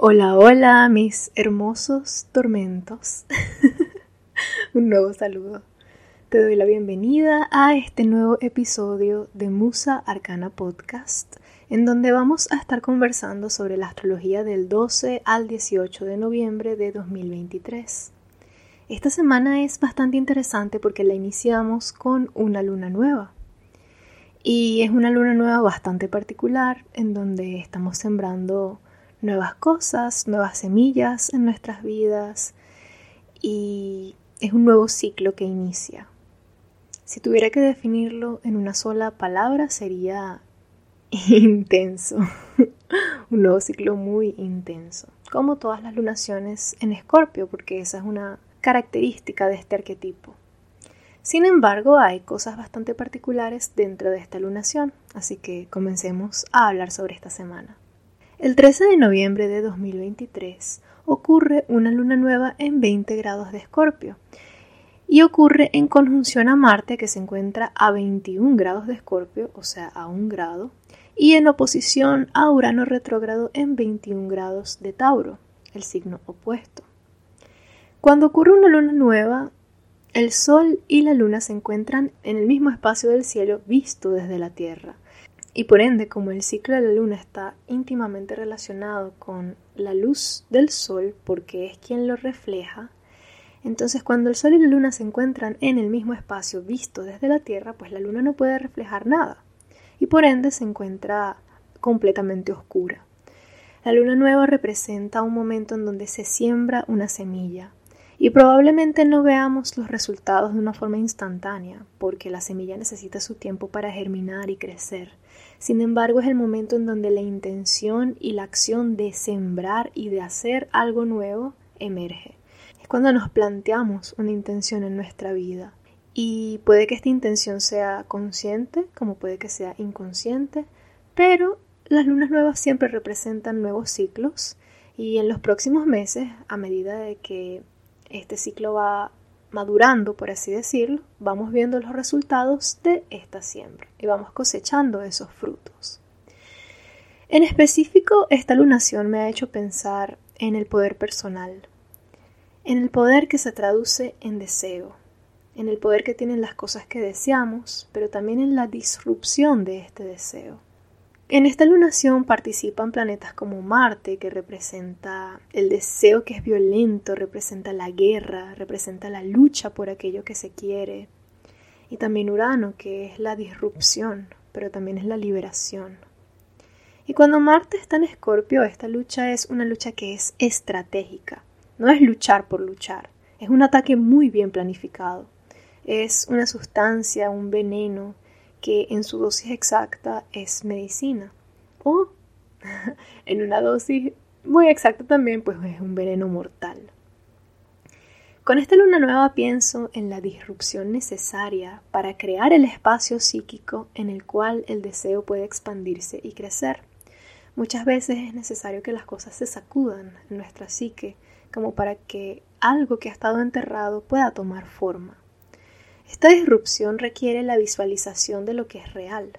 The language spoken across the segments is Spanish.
Hola, hola, mis hermosos tormentos. Un nuevo saludo. Te doy la bienvenida a este nuevo episodio de Musa Arcana Podcast, en donde vamos a estar conversando sobre la astrología del 12 al 18 de noviembre de 2023. Esta semana es bastante interesante porque la iniciamos con una luna nueva. Y es una luna nueva bastante particular en donde estamos sembrando nuevas cosas, nuevas semillas en nuestras vidas y es un nuevo ciclo que inicia. Si tuviera que definirlo en una sola palabra sería intenso, un nuevo ciclo muy intenso, como todas las lunaciones en Escorpio, porque esa es una característica de este arquetipo. Sin embargo, hay cosas bastante particulares dentro de esta lunación, así que comencemos a hablar sobre esta semana. El 13 de noviembre de 2023 ocurre una luna nueva en 20 grados de Escorpio y ocurre en conjunción a Marte que se encuentra a 21 grados de Escorpio, o sea, a un grado, y en oposición a Urano retrógrado en 21 grados de Tauro, el signo opuesto. Cuando ocurre una luna nueva, el Sol y la Luna se encuentran en el mismo espacio del cielo visto desde la Tierra, y por ende, como el ciclo de la luna está íntimamente relacionado con la luz del sol, porque es quien lo refleja, entonces cuando el sol y la luna se encuentran en el mismo espacio visto desde la Tierra, pues la luna no puede reflejar nada, y por ende se encuentra completamente oscura. La luna nueva representa un momento en donde se siembra una semilla, y probablemente no veamos los resultados de una forma instantánea, porque la semilla necesita su tiempo para germinar y crecer. Sin embargo, es el momento en donde la intención y la acción de sembrar y de hacer algo nuevo emerge. Es cuando nos planteamos una intención en nuestra vida. Y puede que esta intención sea consciente, como puede que sea inconsciente, pero las lunas nuevas siempre representan nuevos ciclos y en los próximos meses, a medida de que este ciclo va madurando, por así decirlo, vamos viendo los resultados de esta siembra y vamos cosechando esos frutos. En específico, esta lunación me ha hecho pensar en el poder personal, en el poder que se traduce en deseo, en el poder que tienen las cosas que deseamos, pero también en la disrupción de este deseo. En esta lunación participan planetas como Marte, que representa el deseo que es violento, representa la guerra, representa la lucha por aquello que se quiere, y también Urano, que es la disrupción, pero también es la liberación. Y cuando Marte está en Escorpio, esta lucha es una lucha que es estratégica, no es luchar por luchar, es un ataque muy bien planificado, es una sustancia, un veneno, que en su dosis exacta es medicina. O en una dosis muy exacta también, pues es un veneno mortal. Con esta luna nueva pienso en la disrupción necesaria para crear el espacio psíquico en el cual el deseo puede expandirse y crecer. Muchas veces es necesario que las cosas se sacudan en nuestra psique como para que algo que ha estado enterrado pueda tomar forma. Esta disrupción requiere la visualización de lo que es real,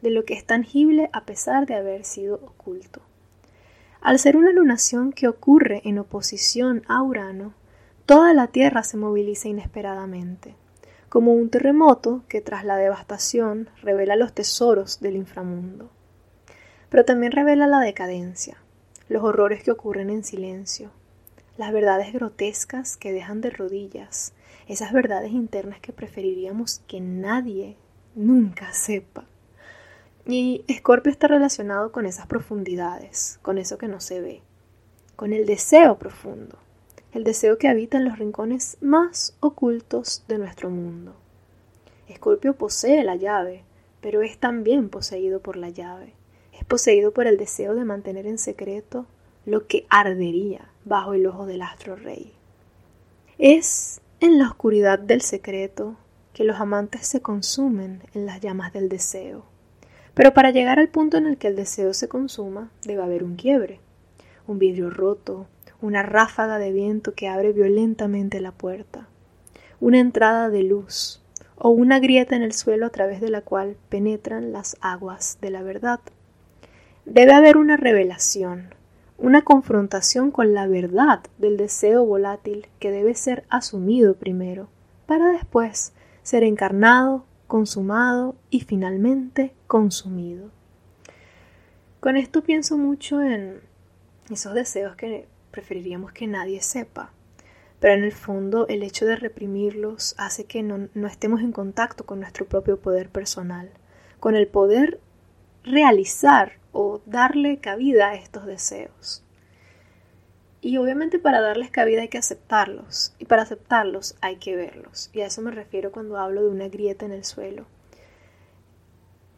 de lo que es tangible a pesar de haber sido oculto. Al ser una lunación que ocurre en oposición a Urano, toda la Tierra se moviliza inesperadamente, como un terremoto que tras la devastación revela los tesoros del inframundo. Pero también revela la decadencia, los horrores que ocurren en silencio, las verdades grotescas que dejan de rodillas, esas verdades internas que preferiríamos que nadie nunca sepa. Y Escorpio está relacionado con esas profundidades, con eso que no se ve, con el deseo profundo, el deseo que habita en los rincones más ocultos de nuestro mundo. Escorpio posee la llave, pero es también poseído por la llave. Es poseído por el deseo de mantener en secreto lo que ardería bajo el ojo del astro rey. Es en la oscuridad del secreto que los amantes se consumen en las llamas del deseo. Pero para llegar al punto en el que el deseo se consuma, debe haber un quiebre, un vidrio roto, una ráfaga de viento que abre violentamente la puerta, una entrada de luz o una grieta en el suelo a través de la cual penetran las aguas de la verdad. Debe haber una revelación, una confrontación con la verdad del deseo volátil que debe ser asumido primero, para después ser encarnado, consumado y finalmente consumido. Con esto pienso mucho en esos deseos que preferiríamos que nadie sepa, pero en el fondo el hecho de reprimirlos hace que no, estemos en contacto con nuestro propio poder personal, con el poder realizar o darle cabida a estos deseos. Y obviamente para darles cabida hay que aceptarlos, y para aceptarlos hay que verlos, y a eso me refiero cuando hablo de una grieta en el suelo.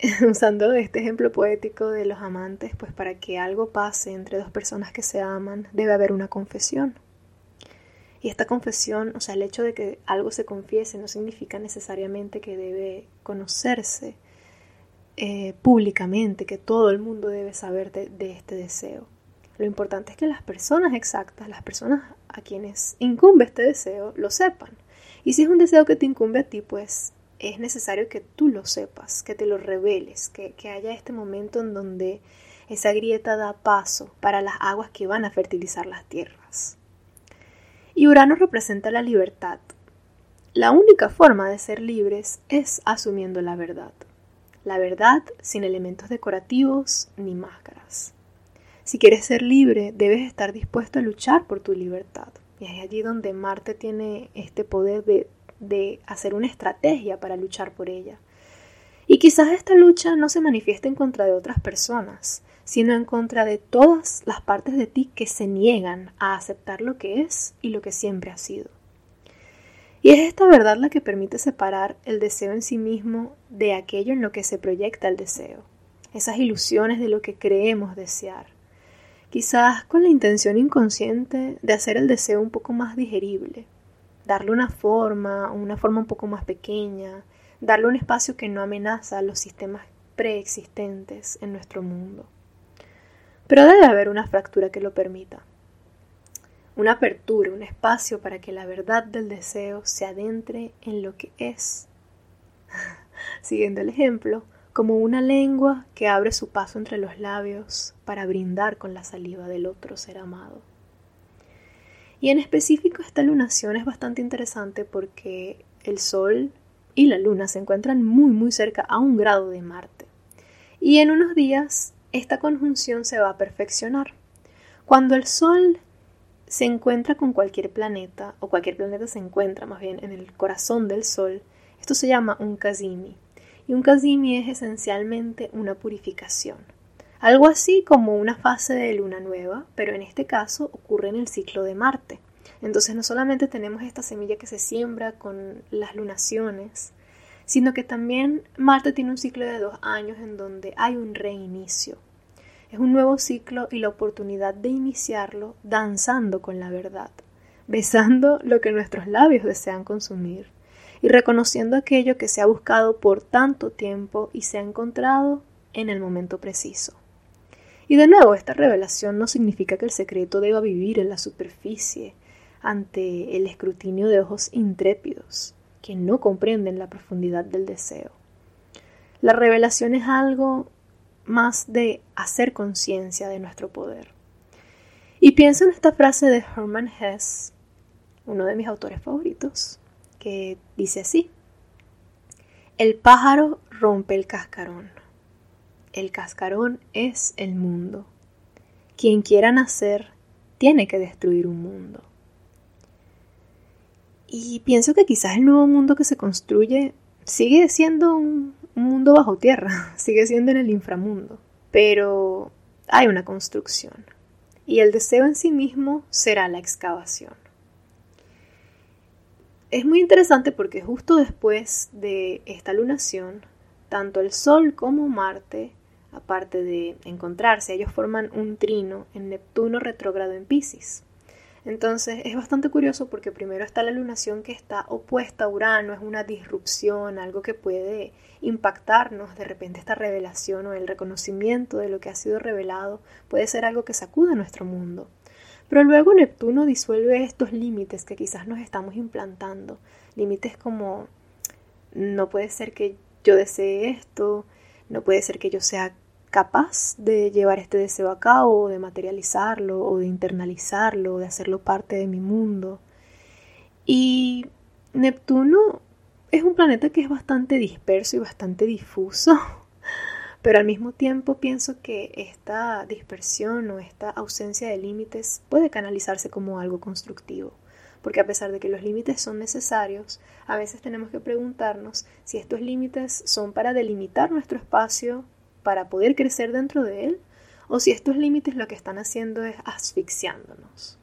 Usando este ejemplo poético de los amantes, pues para que algo pase entre dos personas que se aman, debe haber una confesión. Y esta confesión, o sea, el hecho de que algo se confiese no significa necesariamente que debe conocerse eh, públicamente, que todo el mundo debe saber de, de este deseo. Lo importante es que las personas exactas, las personas a quienes incumbe este deseo, lo sepan. Y si es un deseo que te incumbe a ti, pues es necesario que tú lo sepas, que te lo reveles, que, que, haya este momento en donde esa grieta da paso para las aguas que van a fertilizar las tierras. Y Urano representa la libertad. La única forma de ser libres es asumiendo la verdad. La verdad sin elementos decorativos ni máscaras. Si quieres ser libre, debes estar dispuesto a luchar por tu libertad. Y es allí donde Marte tiene este poder de, de hacer una estrategia para luchar por ella. Y quizás esta lucha no se manifieste en contra de otras personas, sino en contra de todas las partes de ti que se niegan a aceptar lo que es y lo que siempre ha sido. Y es esta verdad la que permite separar el deseo en sí mismo de aquello en lo que se proyecta el deseo, esas ilusiones de lo que creemos desear, quizás con la intención inconsciente de hacer el deseo un poco más digerible, darle una forma, una forma un poco más pequeña, darle un espacio que no amenaza a los sistemas preexistentes en nuestro mundo. Pero debe haber una fractura que lo permita. Una apertura, un espacio para que la verdad del deseo se adentre en lo que es. Siguiendo el ejemplo, como una lengua que abre su paso entre los labios para brindar con la saliva del otro ser amado. Y en específico esta lunación es bastante interesante porque el Sol y la Luna se encuentran muy muy cerca a un grado de Marte. Y en unos días esta conjunción se va a perfeccionar. Cuando el Sol se encuentra con cualquier planeta, o cualquier planeta se encuentra más bien en el corazón del Sol, esto se llama un Kazimi. Y un Kazimi es esencialmente una purificación. Algo así como una fase de luna nueva, pero en este caso ocurre en el ciclo de Marte. Entonces no solamente tenemos esta semilla que se siembra con las lunaciones, sino que también Marte tiene un ciclo de dos años en donde hay un reinicio. Es un nuevo ciclo y la oportunidad de iniciarlo danzando con la verdad, besando lo que nuestros labios desean consumir y reconociendo aquello que se ha buscado por tanto tiempo y se ha encontrado en el momento preciso. Y de nuevo, esta revelación no significa que el secreto deba vivir en la superficie ante el escrutinio de ojos intrépidos que no comprenden la profundidad del deseo. La revelación es algo más de hacer conciencia de nuestro poder. Y pienso en esta frase de Hermann Hesse, uno de mis autores favoritos, que dice así, el pájaro rompe el cascarón, el cascarón es el mundo, quien quiera nacer tiene que destruir un mundo. Y pienso que quizás el nuevo mundo que se construye sigue siendo un, mundo bajo tierra, sigue siendo en el inframundo, pero hay una construcción y el deseo en sí mismo será la excavación. Es muy interesante porque justo después de esta lunación, tanto el Sol como Marte aparte de encontrarse, ellos forman un trino en Neptuno retrógrado en Pisces. Entonces es bastante curioso porque primero está la lunación que está opuesta a Urano, es una disrupción, algo que puede impactarnos, de repente esta revelación o el reconocimiento de lo que ha sido revelado puede ser algo que sacuda nuestro mundo. Pero luego Neptuno disuelve estos límites que quizás nos estamos implantando, límites como no puede ser que yo desee esto, no puede ser que yo sea capaz de llevar este deseo a cabo, de materializarlo, o de internalizarlo, de hacerlo parte de mi mundo. Y Neptuno es un planeta que es bastante disperso y bastante difuso, pero al mismo tiempo pienso que esta dispersión o esta ausencia de límites puede canalizarse como algo constructivo, porque a pesar de que los límites son necesarios, a veces tenemos que preguntarnos si estos límites son para delimitar nuestro espacio para poder crecer dentro de él o si estos límites lo que están haciendo es asfixiándonos.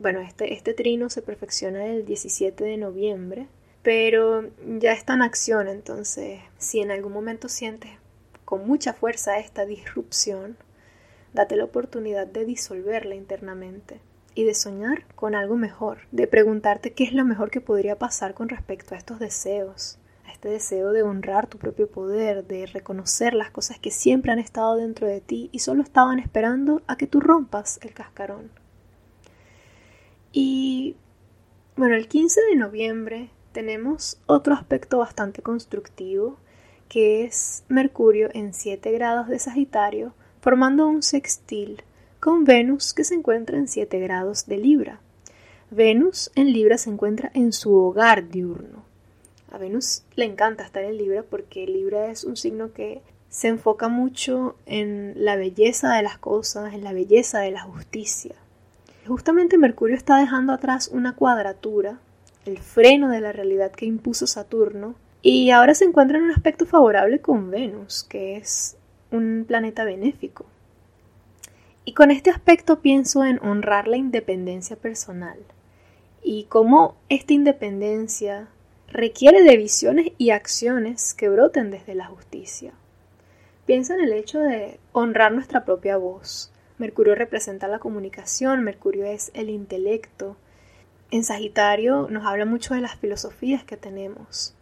Bueno, este, este trino se perfecciona el 17 de noviembre, pero ya está en acción, entonces si en algún momento sientes con mucha fuerza esta disrupción, date la oportunidad de disolverla internamente y de soñar con algo mejor, de preguntarte qué es lo mejor que podría pasar con respecto a estos deseos, este deseo de honrar tu propio poder, de reconocer las cosas que siempre han estado dentro de ti y solo estaban esperando a que tú rompas el cascarón. Y bueno, el 15 de noviembre tenemos otro aspecto bastante constructivo, que es Mercurio en 7 grados de Sagitario, formando un sextil con Venus que se encuentra en 7 grados de Libra. Venus en Libra se encuentra en su hogar diurno. A Venus le encanta estar en Libra porque Libra es un signo que se enfoca mucho en la belleza de las cosas, en la belleza de la justicia. Justamente Mercurio está dejando atrás una cuadratura, el freno de la realidad que impuso Saturno, y ahora se encuentra en un aspecto favorable con Venus, que es un planeta benéfico. Y con este aspecto pienso en honrar la independencia personal y cómo esta independencia requiere de visiones y acciones que broten desde la justicia. Piensa en el hecho de honrar nuestra propia voz. Mercurio representa la comunicación, Mercurio es el intelecto. En Sagitario nos habla mucho de las filosofías que tenemos.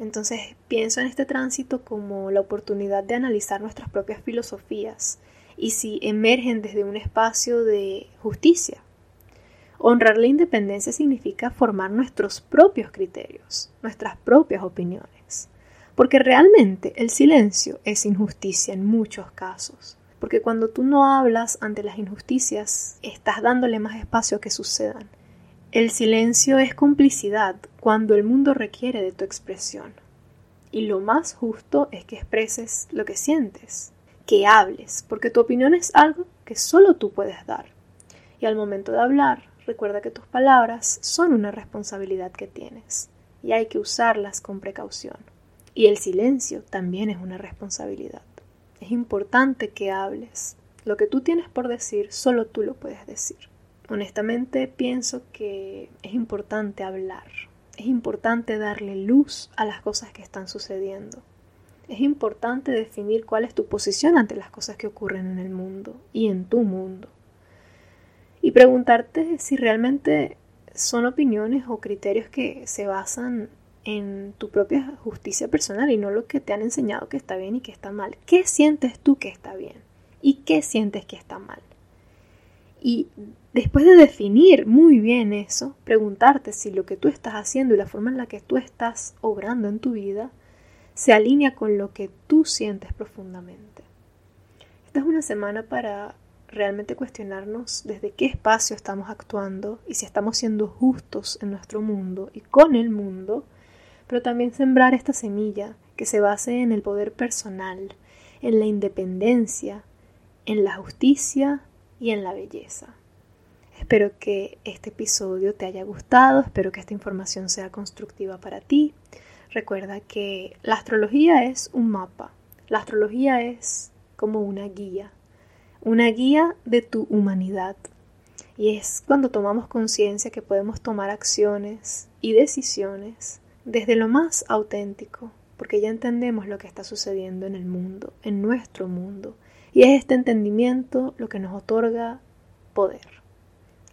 Entonces pienso en este tránsito como la oportunidad de analizar nuestras propias filosofías y si emergen desde un espacio de justicia Honrar la independencia significa formar nuestros propios criterios, nuestras propias opiniones. Porque realmente el silencio es injusticia en muchos casos. Porque cuando tú no hablas ante las injusticias, estás dándole más espacio a que sucedan. El silencio es complicidad cuando el mundo requiere de tu expresión. Y lo más justo es que expreses lo que sientes, que hables, porque tu opinión es algo que solo tú puedes dar. Y al momento de hablar, recuerda que tus palabras son una responsabilidad que tienes y hay que usarlas con precaución. Y el silencio también es una responsabilidad. Es importante que hables. Lo que tú tienes por decir, solo tú lo puedes decir. Honestamente pienso que es importante hablar. Es importante darle luz a las cosas que están sucediendo. Es importante definir cuál es tu posición ante las cosas que ocurren en el mundo y en tu mundo y preguntarte si realmente son opiniones o criterios que se basan en tu propia justicia personal y no lo que te han enseñado que está bien y que está mal. ¿Qué sientes tú que está bien? ¿Y qué sientes que está mal? Y después de definir muy bien eso, preguntarte si lo que tú estás haciendo y la forma en la que tú estás obrando en tu vida se alinea con lo que tú sientes profundamente. Esta es una semana para realmente cuestionarnos desde qué espacio estamos actuando y si estamos siendo justos en nuestro mundo y con el mundo, pero también sembrar esta semilla que se base en el poder personal, en la independencia, en la justicia y en la belleza. Espero que este episodio te haya gustado, espero que esta información sea constructiva para ti. Recuerda que la astrología es un mapa, la astrología es como una guía una guía de tu humanidad. Y es cuando tomamos conciencia que podemos tomar acciones y decisiones desde lo más auténtico, porque ya entendemos lo que está sucediendo en el mundo, en nuestro mundo, y es este entendimiento lo que nos otorga poder.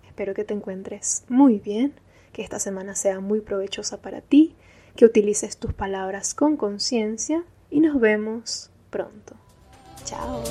Espero que te encuentres muy bien, que esta semana sea muy provechosa para ti, que utilices tus palabras con conciencia y nos vemos pronto. Ciao.